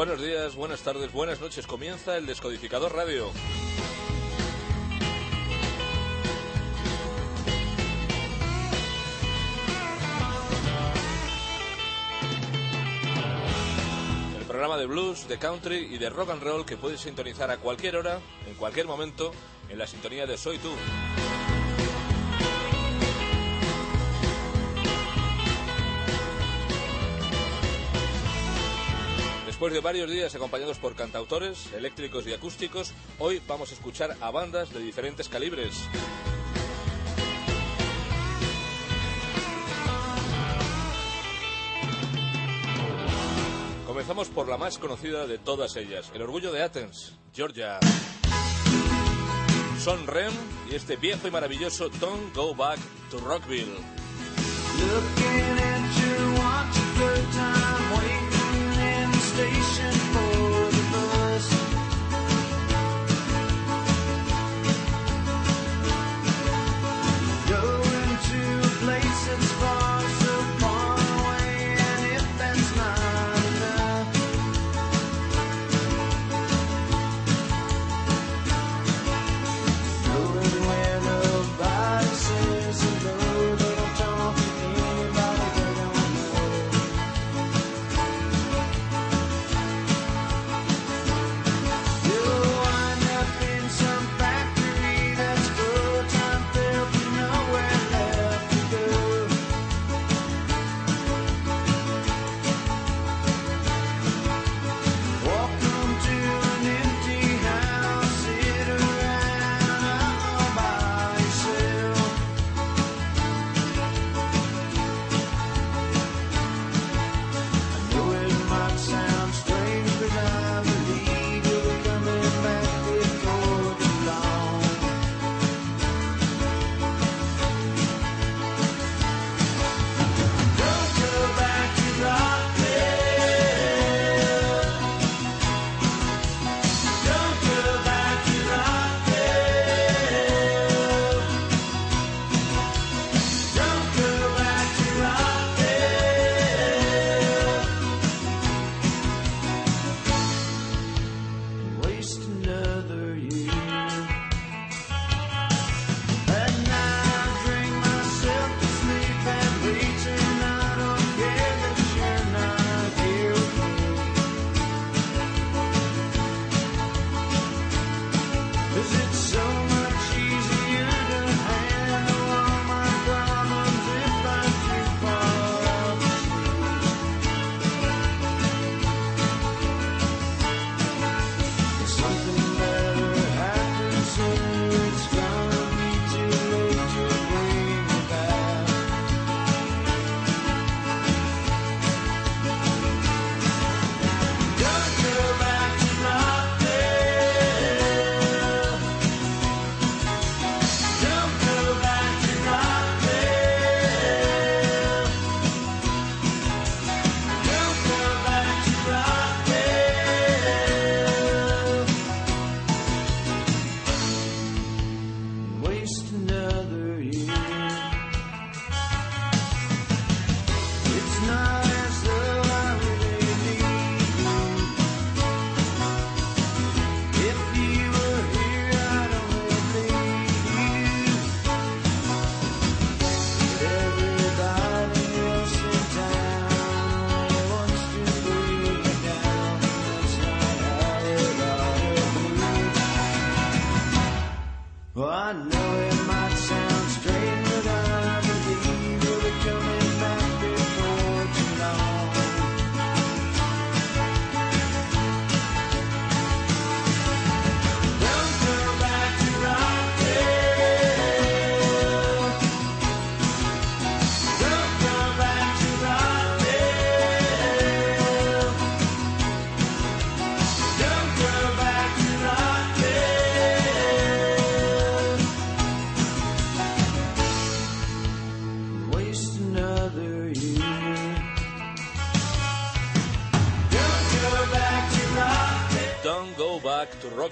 Buenos días, buenas tardes, buenas noches. Comienza el Descodificador Radio. de blues, de country y de rock and roll que puedes sintonizar a cualquier hora, en cualquier momento, en la sintonía de Soy Tú. Después de varios días acompañados por cantautores, eléctricos y acústicos, hoy vamos a escuchar a bandas de diferentes calibres. Comenzamos por la más conocida de todas ellas, el orgullo de Athens, Georgia. Son Rem y este viejo y maravilloso Don't Go Back to Rockville.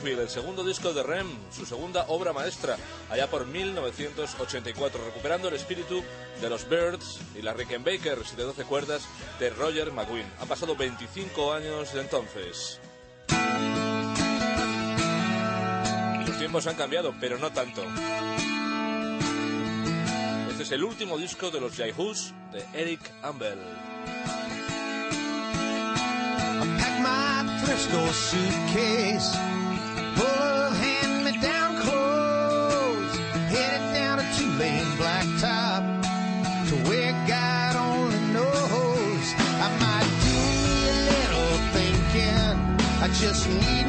El segundo disco de Rem, su segunda obra maestra, allá por 1984, recuperando el espíritu de los Birds y las Rickenbackers de 12 cuerdas de Roger McGuinn. Han pasado 25 años de entonces. Los tiempos han cambiado, pero no tanto. Este es el último disco de los Jaihus de Eric Ambel. My suitcase just need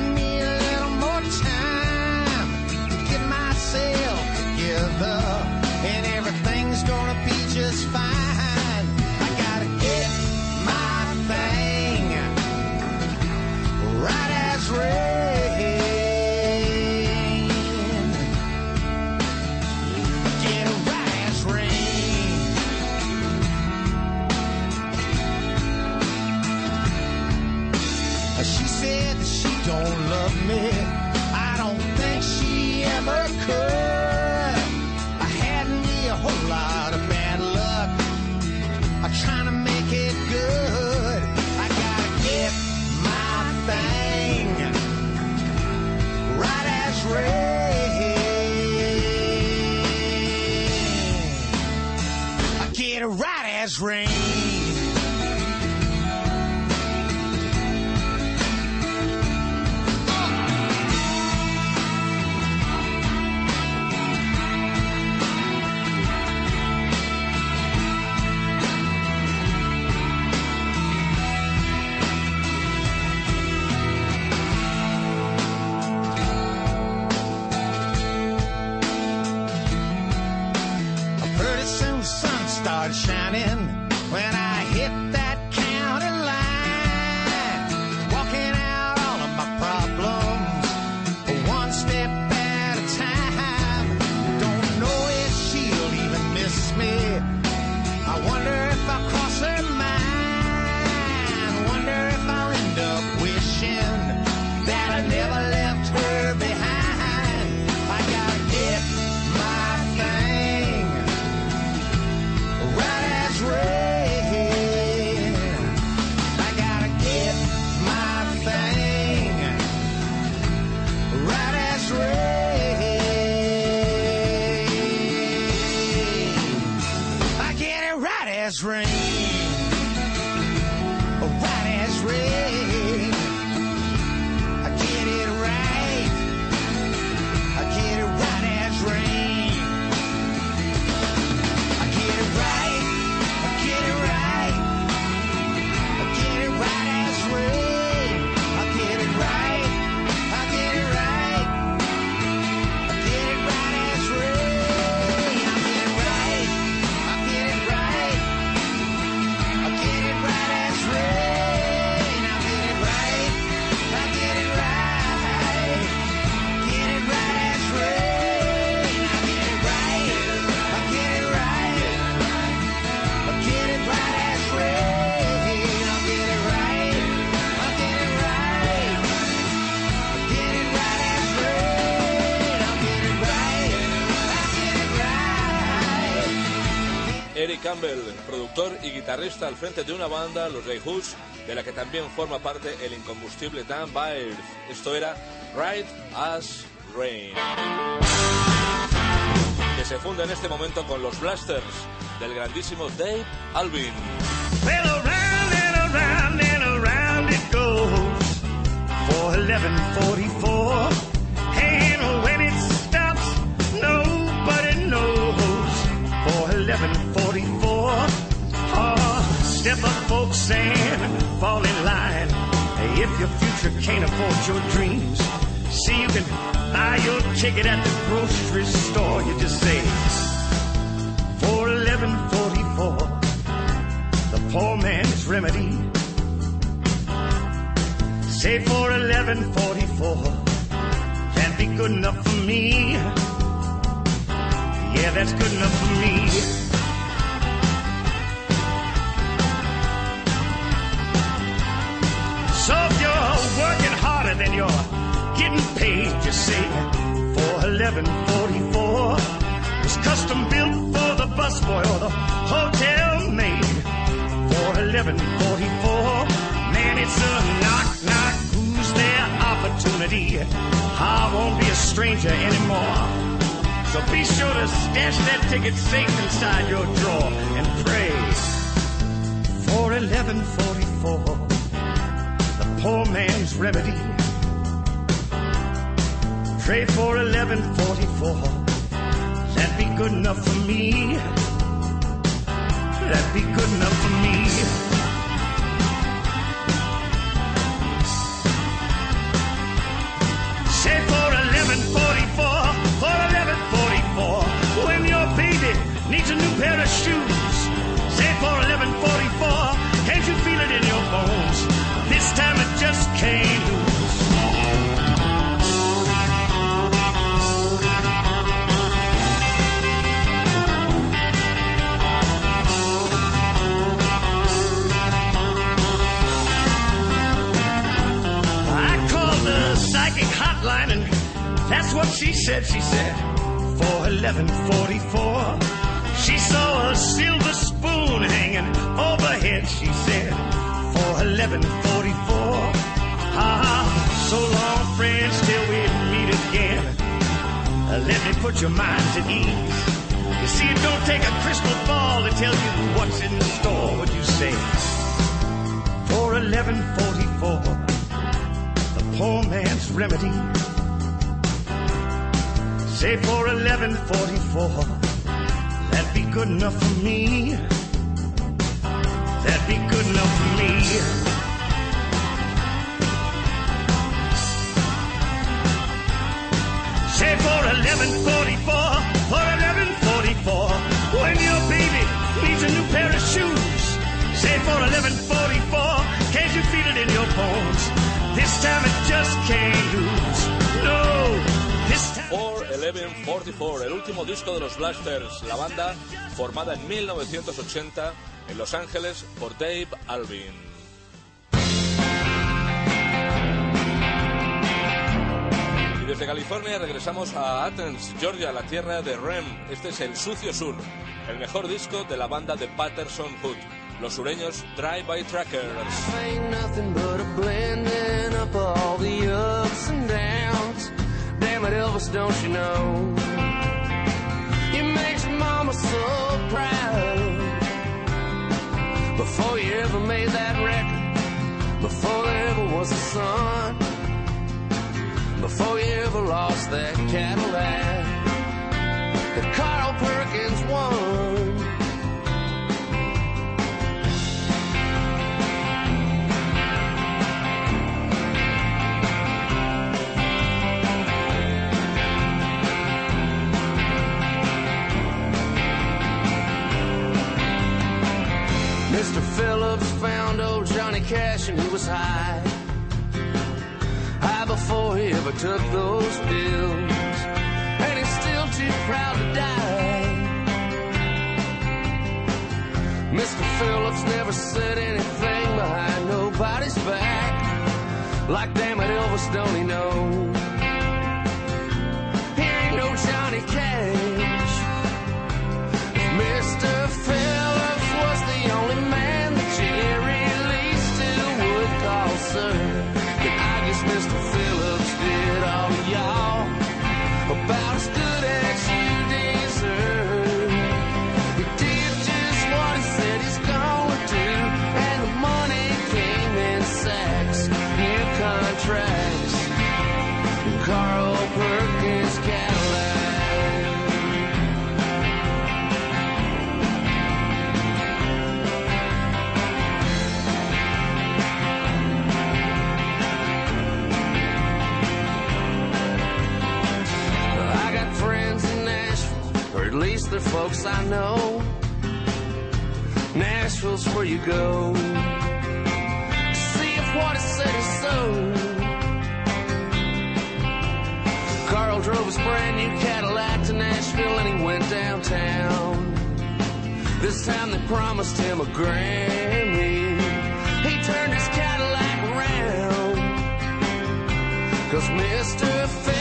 when I Campbell, productor y guitarrista al frente de una banda, los Jaihus, de la que también forma parte el incombustible Dan Baird. Esto era Right as Rain. Que se funda en este momento con los Blasters del grandísimo Dave Alvin. Well, around and around and around it goes for 1144. And when it stops, nobody knows for 1144. Step up, folks, and fall in line. If your future can't afford your dreams, see, you can buy your ticket at the grocery store. You just say, for 1144 the poor man's remedy. Say for eleven forty four, can't be good enough for me. Yeah, that's good enough for me. So if you're working harder than you're getting ain't you say? For 1144 was custom built for the busboy or the hotel maid. For 1144, man, it's a knock knock. Who's there? Opportunity. I won't be a stranger anymore. So be sure to stash that ticket safe inside your drawer and pray for 1144, the poor man's remedy. Pray for 1144, that'd be good enough for me. That'd be good enough for me. Say for 1144, for 1144, when your baby needs a new pair of shoes. That's what she said. She said, for 1144, she saw a silver spoon hanging overhead. She said, for 1144, ah, so long, friends, till we meet again. Let me put your minds at ease. You see, it don't take a crystal ball to tell you what's in store. What you say? For 1144 the poor man's remedy. Say for 1144, that'd be good enough for me. That'd be good enough for me. Say for 1144, for 1144, when your baby needs a new pair of shoes. Say for 1144, can't you feel it in your bones? This time it just can't lose. No, this time. For 1144, el último disco de los Blasters, la banda formada en 1980 en Los Ángeles por Dave Alvin. Y desde California regresamos a Athens, Georgia, la tierra de Rem. Este es el Sucio Sur, el mejor disco de la banda de Patterson Hood, los sureños Drive By Trackers. It, Elvis, don't you know? You makes mama so proud. Before you ever made that record, before there ever was a sun, before you ever lost that Cadillac was high. High before he ever took those pills. And he's still too proud to die. Mr. Phillips never said anything behind nobody's back. Like damn it, Elvis, don't he know? He ain't no Johnny Cash. They're folks I know. Nashville's where you go to see if what is said is so. Carl drove his brand new Cadillac to Nashville and he went downtown. This time they promised him a Grammy. He turned his Cadillac around. Cause Mr. Phillips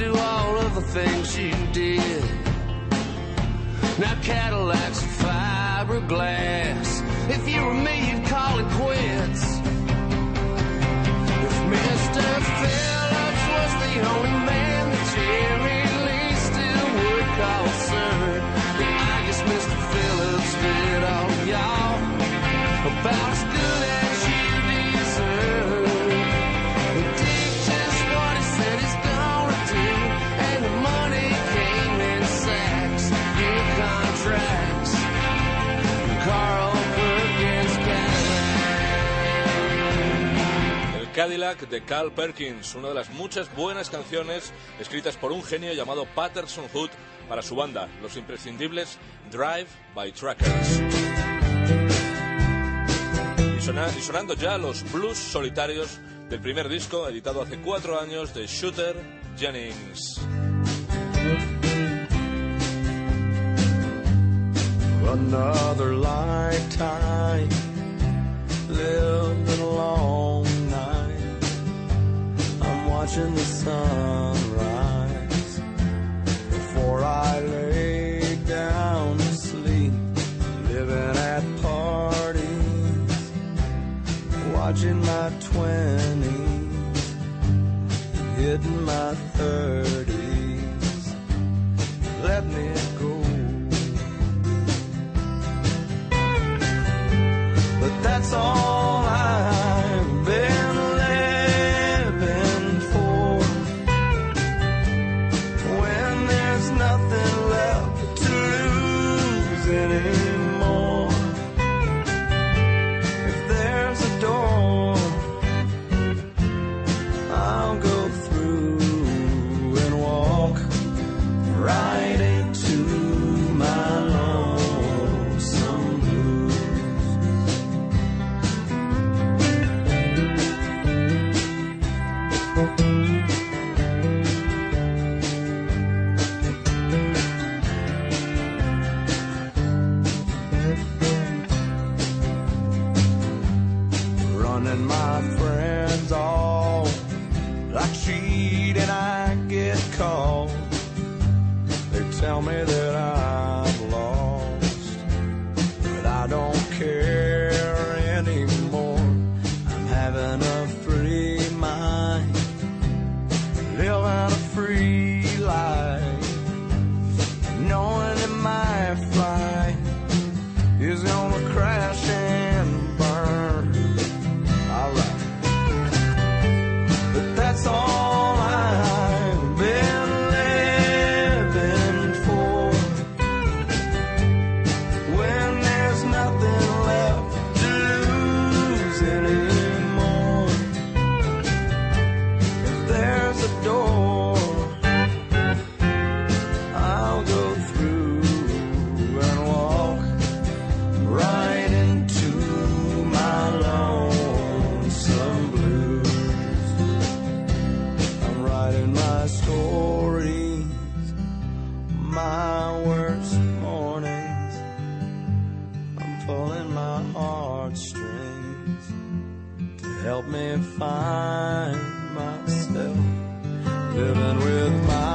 do all of the things you did. Now Cadillacs are fiberglass. If you were me, you'd call it quits. If Mr. Phillips was the only man Cadillac. De Carl Perkins, una de las muchas buenas canciones escritas por un genio llamado Patterson Hood para su banda, los imprescindibles Drive by Truckers. Y, sona- y sonando ya los blues solitarios del primer disco editado hace cuatro años de Shooter Jennings. Another lifetime lived in watching the sunrise before I lay down to sleep. Living at parties, watching my twenties, that's all Living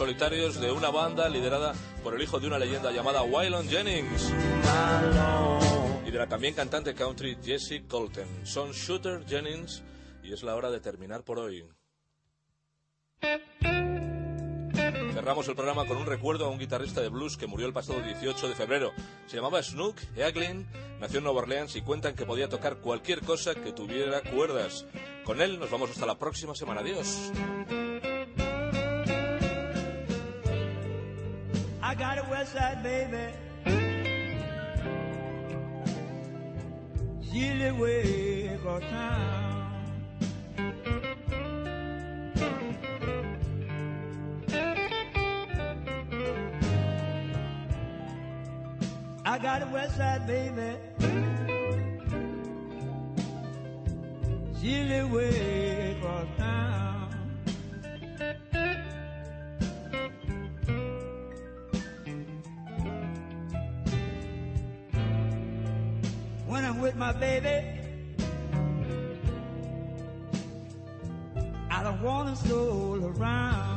solitarios de una banda liderada por el hijo de una leyenda llamada Waylon Jennings y de la también cantante country Jessie Colton. Son Shooter Jennings y es la hora de terminar por hoy. Cerramos el programa con un recuerdo a un guitarrista de blues que murió el pasado 18 de febrero. Se llamaba Snook Eaglin, nació en Nueva Orleans y cuentan que podía tocar cualquier cosa que tuviera cuerdas. Con él nos vamos hasta la próxima semana. Adiós. Got a west side baby. She live way across town. I got a west side baby. She live way across town. With my baby. I don't wanna stroll around.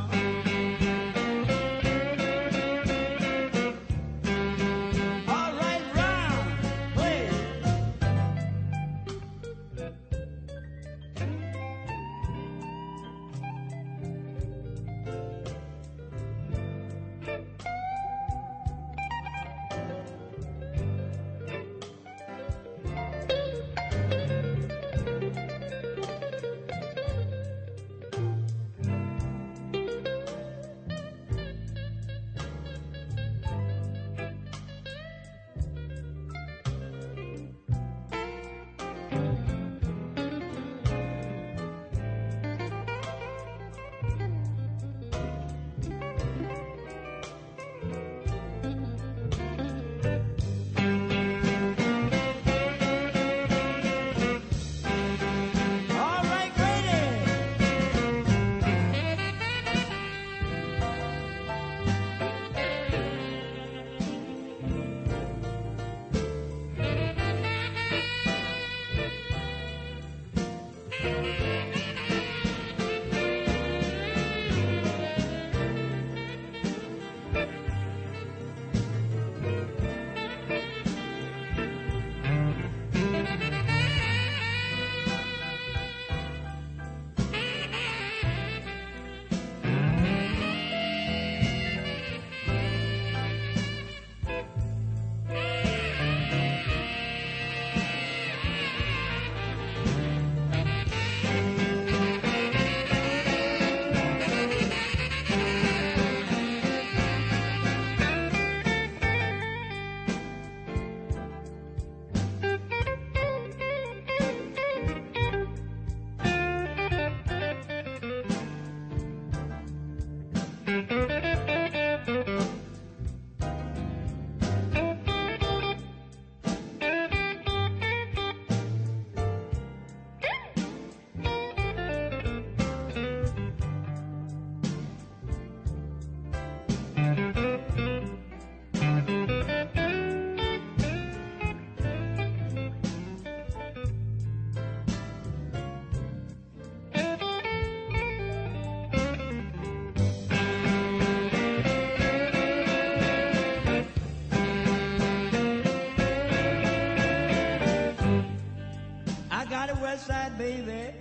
A baby.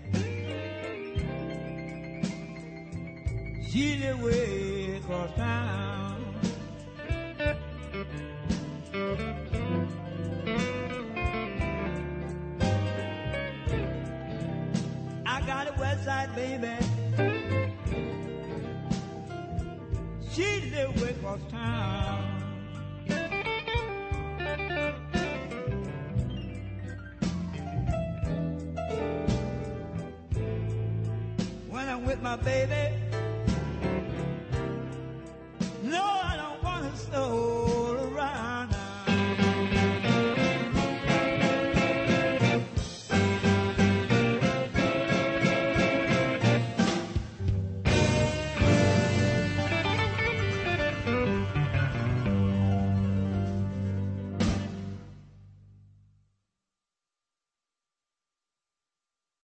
She live way across town. I got a west side baby. She live way across town. Baby,